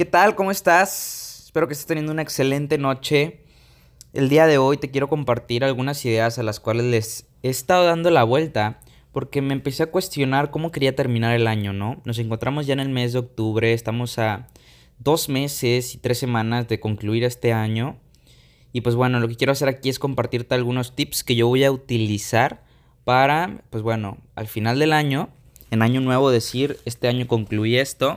¿Qué tal? ¿Cómo estás? Espero que estés teniendo una excelente noche. El día de hoy te quiero compartir algunas ideas a las cuales les he estado dando la vuelta porque me empecé a cuestionar cómo quería terminar el año, ¿no? Nos encontramos ya en el mes de octubre, estamos a dos meses y tres semanas de concluir este año. Y pues bueno, lo que quiero hacer aquí es compartirte algunos tips que yo voy a utilizar para, pues bueno, al final del año, en año nuevo decir, este año concluí esto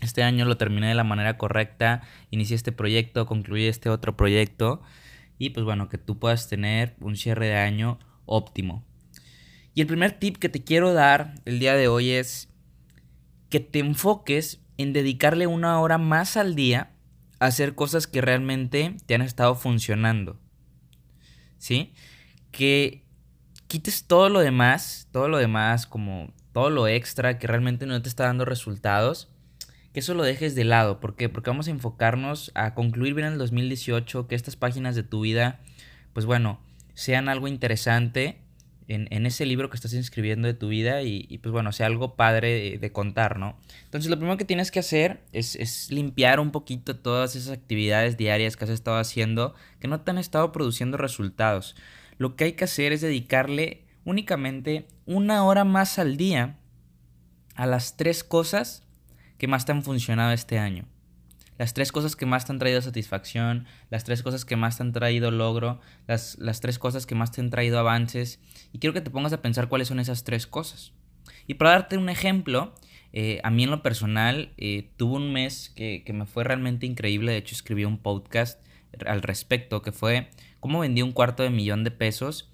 este año lo terminé de la manera correcta, inicié este proyecto, concluí este otro proyecto y pues bueno, que tú puedas tener un cierre de año óptimo. Y el primer tip que te quiero dar el día de hoy es que te enfoques en dedicarle una hora más al día a hacer cosas que realmente te han estado funcionando. ¿Sí? Que quites todo lo demás, todo lo demás como todo lo extra que realmente no te está dando resultados eso lo dejes de lado. ¿Por qué? Porque vamos a enfocarnos a concluir bien el 2018, que estas páginas de tu vida, pues bueno, sean algo interesante en, ese libro que estás inscribiendo de tu vida y, pues bueno, sea algo padre de, contar, ¿no? Entonces lo primero que tienes que hacer es, es, limpiar un poquito todas esas actividades diarias que has estado haciendo que no te han estado produciendo resultados. Lo que hay que hacer es dedicarle únicamente una hora más al día a las tres cosas que más te han funcionado este año. Las tres cosas que más te han traído satisfacción, las tres cosas que más te han traído logro, las, las tres cosas que más te han traído avances. Y quiero que te pongas a pensar cuáles son esas tres cosas. Y para darte un ejemplo, eh, a mí en lo personal eh, tuve un mes que, que, me fue realmente increíble. De hecho, escribí un podcast al respecto que fue cómo vendí un cuarto de millón de pesos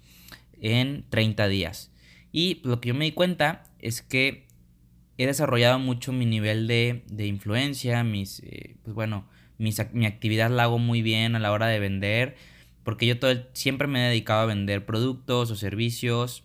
en 30 días. Y lo que yo me di cuenta es que he desarrollado mucho mi nivel de, influencia, mis, eh, pues bueno, mi actividad la hago muy bien a la hora de vender, porque yo todo siempre me he dedicado a vender productos o servicios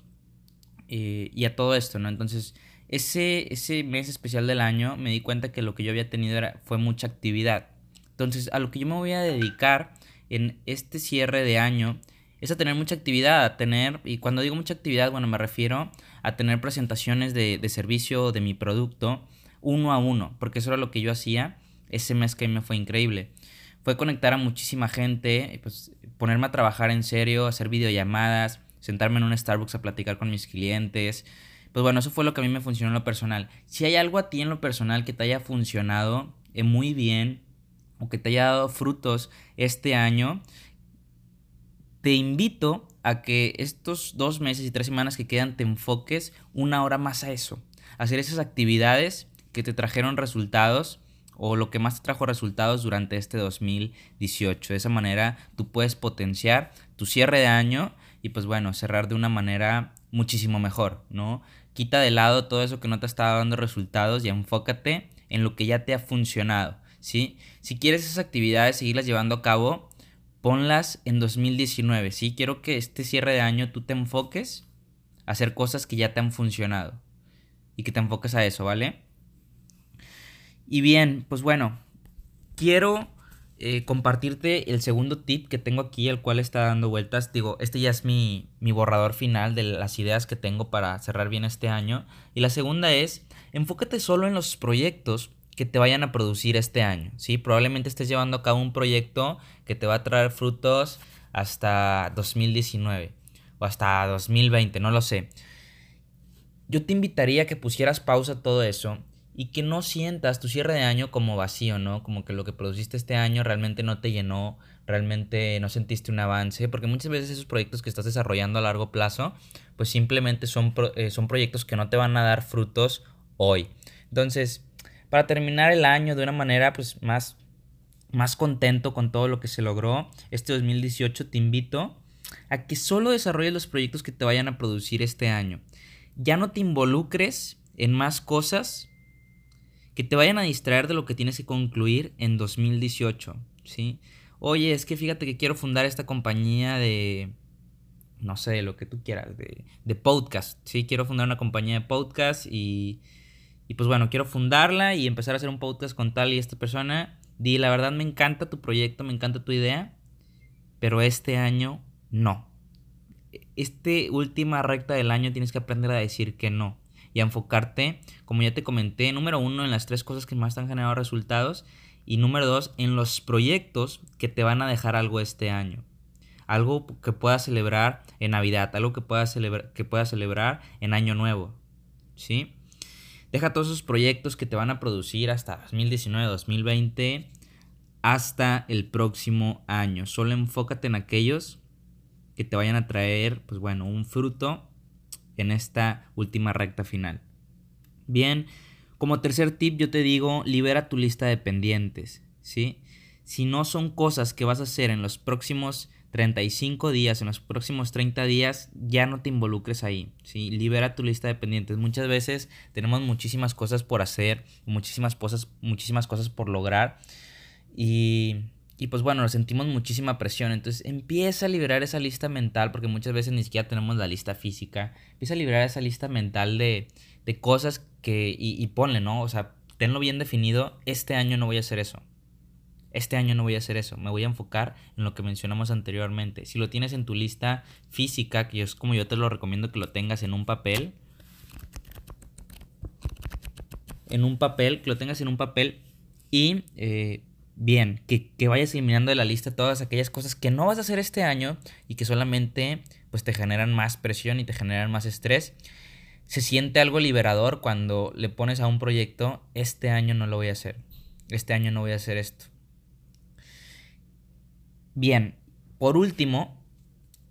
eh, y a todo esto, ¿no? Entonces, ese, ese mes especial del año me di cuenta que lo que yo había tenido era, fue mucha actividad. Entonces, a lo que yo me voy a dedicar en este cierre de año es a tener mucha actividad, a tener, y cuando digo mucha actividad, bueno, me refiero a tener presentaciones de, de servicio de mi producto uno a uno, porque eso era lo que yo hacía ese mes que me fue increíble. Fue conectar a muchísima gente, pues ponerme a trabajar en serio, hacer videollamadas, sentarme en un Starbucks a platicar con mis clientes. Pues bueno, eso fue lo que a mí me funcionó en lo personal. Si hay algo a ti en lo personal que te haya funcionado eh, muy bien o que te haya dado frutos este año, te invito a que estos dos meses y tres semanas que quedan te enfoques una hora más a eso. hacer esas actividades que te trajeron resultados o lo que más te trajo resultados durante este 2018. De esa manera tú puedes potenciar tu cierre de año y pues bueno, cerrar de una manera muchísimo mejor, ¿no? Quita de lado todo eso que no te está dando resultados y enfócate en lo que ya te ha funcionado, ¿sí? Si quieres esas actividades seguirlas llevando a cabo, ponlas en 2019, ¿sí? Quiero que este cierre de año tú te enfoques a hacer cosas que ya te han funcionado y que te enfoques a eso, ¿vale? Y bien, pues bueno, quiero eh, compartirte el segundo tip que tengo aquí, el cual está dando vueltas. Digo, este ya es mi, mi borrador final de las ideas que tengo para cerrar bien este año. Y la segunda es, enfócate solo en los proyectos que te vayan a producir este año, ¿sí? Probablemente estés llevando a cabo un proyecto que te va a traer frutos hasta 2019 o hasta 2020, no lo sé. Yo te invitaría a que pusieras pausa a todo eso y que no sientas tu cierre de año como vacío, ¿no? Como que lo que produciste este año realmente no te llenó, realmente no sentiste un avance, porque muchas veces esos proyectos que estás desarrollando a largo plazo, pues simplemente son, eh, son proyectos que no te van a dar frutos hoy. Entonces, para terminar el año de una manera pues más, más contento con todo lo que se logró este 2018, te invito a que solo desarrolles los proyectos que te vayan a producir este año. ya no te involucres en más cosas que te vayan a distraer de lo que tienes que concluir en 2018, ¿sí? Oye, es que fíjate que quiero fundar esta compañía de, no sé, lo que tú quieras, de, de podcast, ¿sí? Quiero fundar una compañía de podcast y, y pues bueno, quiero fundarla y empezar a hacer un podcast con tal y esta persona. Di, la verdad me encanta tu proyecto, me encanta tu idea, pero este año no. Este última recta del año tienes que aprender a decir que no y a enfocarte, como ya te comenté, número uno, en las tres cosas que más te han generado resultados y número dos, en los proyectos que te van a dejar algo este año. Algo que puedas celebrar en Navidad, algo que puedas, celebrar, que puedas celebrar en Año Nuevo. ¿Sí? Deja todos esos proyectos que te van a producir hasta 2019, 2020, hasta el próximo año. Solo enfócate en aquellos que te vayan a traer, pues bueno, un fruto en esta última recta final. Bien, como tercer tip yo te digo, libera tu lista de pendientes, ¿sí? Si no son cosas que vas a hacer en los próximos 35 días, en los próximos 30 días, ya no te involucres ahí, ¿sí? Libera tu lista de pendientes. Muchas veces tenemos muchísimas cosas por hacer, muchísimas cosas, muchísimas cosas por lograr y y pues bueno, nos sentimos muchísima presión. Entonces empieza a liberar esa lista mental, porque muchas veces ni siquiera tenemos la lista física. Empieza a liberar esa lista mental de, de cosas que... Y, y, ponle, ¿no? O sea, tenlo bien definido. Este año no voy a hacer eso. Este año no voy a hacer eso. Me voy a enfocar en lo que mencionamos anteriormente. Si lo tienes en tu lista física, que es como yo te lo recomiendo que lo tengas en un papel. En un papel, que lo tengas en un papel y... Eh, bien, que, vayas eliminando de la lista todas aquellas cosas que no vas a hacer este año y que solamente pues te generan más presión y te generan más estrés. Se siente algo liberador cuando le pones a un proyecto, este año no lo voy a hacer, este año no voy a hacer esto. Bien, por último,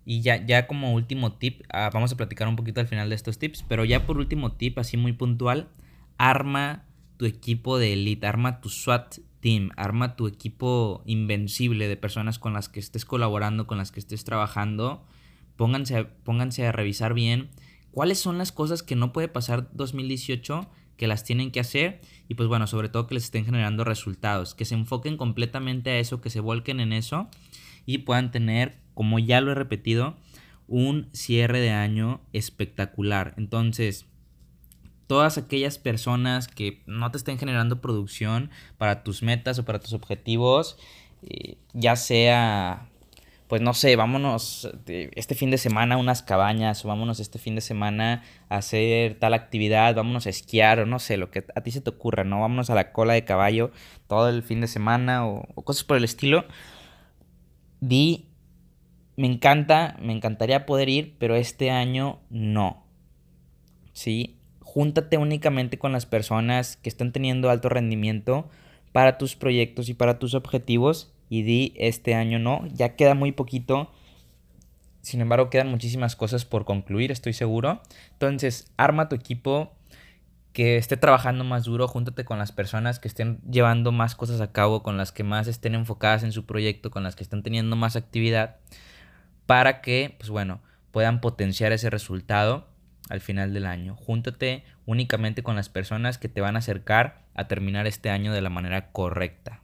y ya, ya como último tip, ah, vamos a platicar un poquito al final de estos tips, pero ya por último tip, así muy puntual, arma tu equipo de elite, arma tu SWAT team, arma tu equipo invencible de personas con las que estés colaborando, con las que estés trabajando. Pónganse, pónganse a revisar bien cuáles son las cosas que no puede pasar 2018 que las tienen que hacer y pues bueno, sobre todo que les estén generando resultados, que se enfoquen completamente a eso, que se volquen en eso y puedan tener, como ya lo he repetido, un cierre de año espectacular. Entonces, todas aquellas personas que no te estén generando producción para tus metas o para tus objetivos, eh, ya sea, pues no sé, vámonos este fin de semana a unas cabañas o vámonos este fin de semana a hacer tal actividad, vámonos a esquiar o no sé, lo que a ti se te ocurra, ¿no? Vámonos a la cola de caballo todo el fin de semana o cosas por el estilo. Di, me encanta, me encantaría poder ir, pero este año no. ¿Sí? júntate únicamente con las personas que están teniendo alto rendimiento para tus proyectos y para tus objetivos y di este año no, ya queda muy poquito. Sin embargo, quedan muchísimas cosas por concluir, estoy seguro. Entonces, arma tu equipo que esté trabajando más duro, júntate con las personas que estén llevando más cosas a cabo, con las que más estén enfocadas en su proyecto, con las que estén teniendo más actividad, para que, pues bueno, puedan potenciar ese resultado al final del año. Júntate únicamente con las personas que te van a acercar a terminar este año de la manera correcta.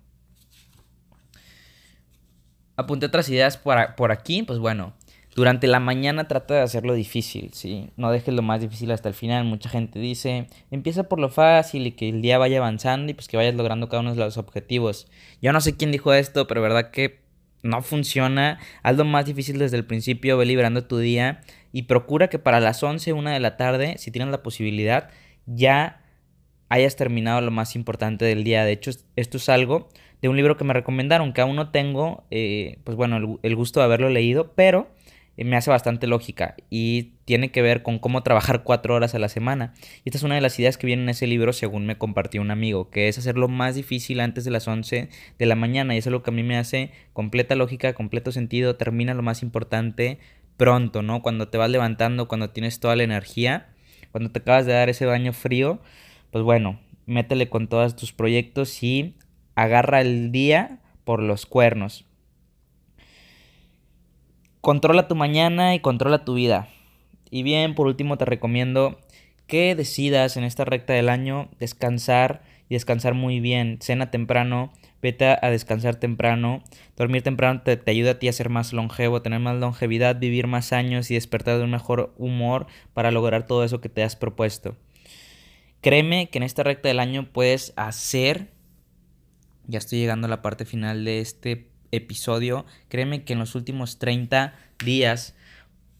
Apunté otras ideas por aquí, pues bueno, durante la mañana trata de hacerlo difícil, ¿sí? No dejes lo más difícil hasta el final. Mucha gente dice, empieza por lo fácil y que el día vaya avanzando y pues que vayas logrando cada uno de los objetivos. Yo no sé quién dijo esto, pero verdad que no funciona. Haz lo más difícil desde el principio, ve liberando tu día y procura que para las 11, 1 de la tarde, si tienes la posibilidad, ya hayas terminado lo más importante del día. De hecho, esto es algo de un libro que me recomendaron, que aún no tengo, eh, pues bueno, el, gusto de haberlo leído, pero me hace bastante lógica y tiene que ver con cómo trabajar cuatro horas a la semana. Y esta es una de las ideas que viene en ese libro según me compartió un amigo, que es hacerlo más difícil antes de las 11 de la mañana y eso es lo que a mí me hace completa lógica, completo sentido, termina lo más importante, pronto, ¿no? Cuando te vas levantando, cuando tienes toda la energía, cuando te acabas de dar ese baño frío, pues bueno, métele con todos tus proyectos y agarra el día por los cuernos. Controla tu mañana y controla tu vida. Y bien, por último te recomiendo que decidas en esta recta del año descansar y descansar muy bien. Cena temprano, vete a descansar temprano. Dormir temprano te, ayuda a ti a ser más longevo, tener más longevidad, vivir más años y despertar de un mejor humor para lograr todo eso que te has propuesto. Créeme que en esta recta del año puedes hacer, ya estoy llegando a la parte final de este episodio, créeme que en los últimos 30 días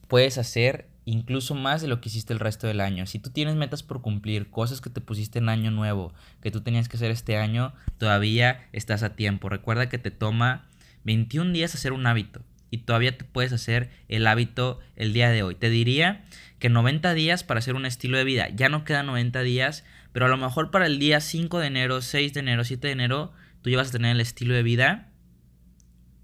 puedes hacer incluso más de lo que hiciste el resto del año. Si tú tienes metas por cumplir, cosas que te pusiste en año nuevo, que tú tenías que hacer este año, todavía estás a tiempo. Recuerda que te toma 21 días hacer un hábito y todavía te puedes hacer el hábito el día de hoy. Te diría que 90 días para hacer un estilo de vida. Ya no quedan 90 días, pero a lo mejor para el día 5 de enero, 6 de enero, 7 de enero, tú ya vas a tener el estilo de vida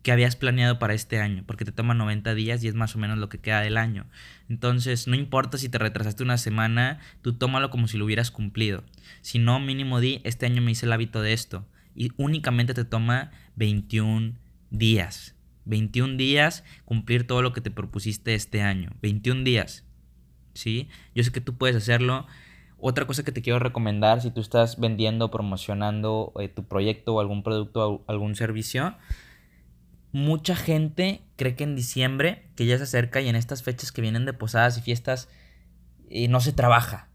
que habías planeado para este año, porque te toma 90 días y es más o menos lo que queda del año. Entonces, no importa si te retrasaste una semana, tú tómalo como si lo hubieras cumplido. Si no, mínimo di, este año me hice el hábito de esto. Y únicamente te toma 21 días. 21 días cumplir todo lo que te propusiste este año. 21 días. ¿Sí? Yo sé que tú puedes hacerlo. Otra cosa que te quiero recomendar si tú estás vendiendo, promocionando eh, tu proyecto o algún producto o algún servicio, mucha gente cree que en diciembre, que ya se acerca y en estas fechas que vienen de posadas y fiestas, eh, no se trabaja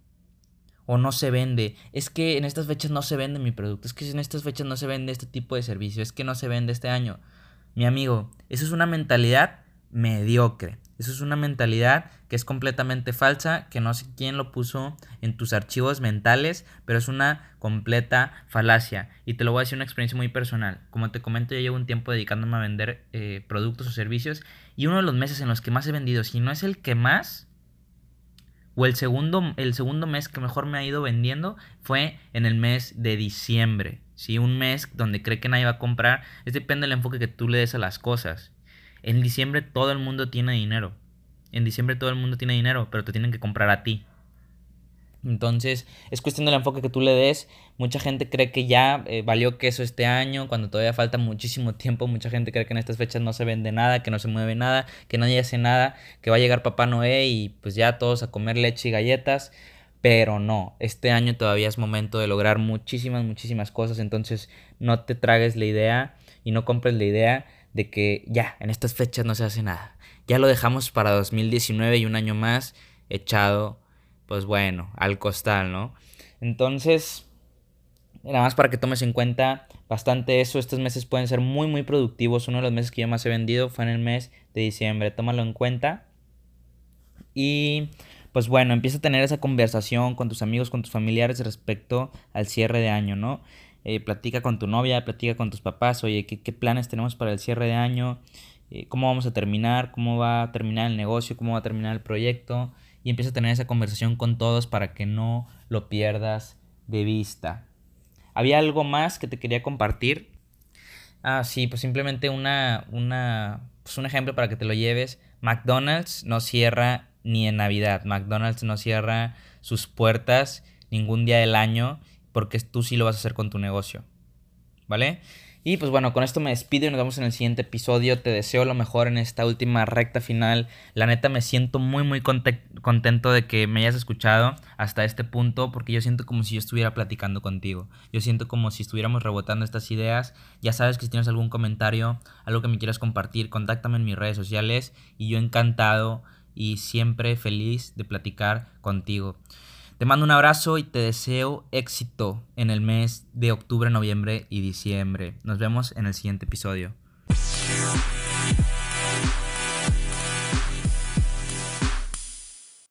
o no se vende. Es que en estas fechas no se vende mi producto, es que en estas fechas no se vende este tipo de servicio, es que no se vende este año. Mi amigo, eso es una mentalidad mediocre. Eso es una mentalidad que es completamente falsa, que no sé quién lo puso en tus archivos mentales, pero es una completa falacia. Y te lo voy a decir una experiencia muy personal. Como te comento, yo llevo un tiempo dedicándome a vender eh, productos o servicios y uno de los meses en los que más he vendido, si no es el que más, o el segundo, el segundo mes que mejor me ha ido vendiendo, fue en el mes de diciembre. Si Un mes donde cree que nadie va a comprar, es depende del enfoque que tú le des a las cosas. En diciembre todo el mundo tiene dinero. En diciembre todo el mundo tiene dinero, pero te tienen que comprar a ti. Entonces, es cuestión del enfoque que tú le des. Mucha gente cree que ya eh, valió queso este año, cuando todavía falta muchísimo tiempo. Mucha gente cree que en estas fechas no se vende nada, que no se mueve nada, que nadie hace nada, que va a llegar Papá Noé y pues ya todos a comer leche y galletas. Pero no, este año todavía es momento de lograr muchísimas, muchísimas cosas. Entonces, no te tragues la idea y no compres la idea de que ya, en estas fechas no se hace nada. Ya lo dejamos para 2019 y un año más echado, pues bueno, al costal, ¿no? Entonces, nada más para que tomes en cuenta bastante eso, estos meses pueden ser muy, muy productivos. Uno de los meses que yo más he vendido fue en el mes de diciembre, tómalo en cuenta. Y pues bueno, empieza a tener esa conversación con tus amigos, con tus familiares respecto al cierre de año, ¿no? Eh, platica con tu novia, platica con tus papás, oye, ¿qué, planes tenemos para el cierre de año? Eh, ¿Cómo vamos a terminar? ¿Cómo va a terminar el negocio? ¿Cómo va a terminar el proyecto? Y empieza a tener esa conversación con todos para que no lo pierdas de vista. ¿Había algo más que te quería compartir? Ah, sí, pues simplemente una, una, pues un ejemplo para que te lo lleves. McDonald's no cierra ni en Navidad. McDonald's no cierra sus puertas ningún día del año porque tú sí lo vas a hacer con tu negocio. ¿Vale? Y pues bueno, con esto me despido y nos vemos en el siguiente episodio. Te deseo lo mejor en esta última recta final. La neta me siento muy muy contento de que me hayas escuchado hasta este punto porque yo siento como si yo estuviera platicando contigo. Yo siento como si estuviéramos rebotando estas ideas. Ya sabes que si tienes algún comentario, algo que me quieras compartir, contáctame en mis redes sociales y yo encantado y siempre feliz de platicar contigo. Te mando un abrazo y te deseo éxito en el mes de octubre, noviembre y diciembre. Nos vemos en el siguiente episodio.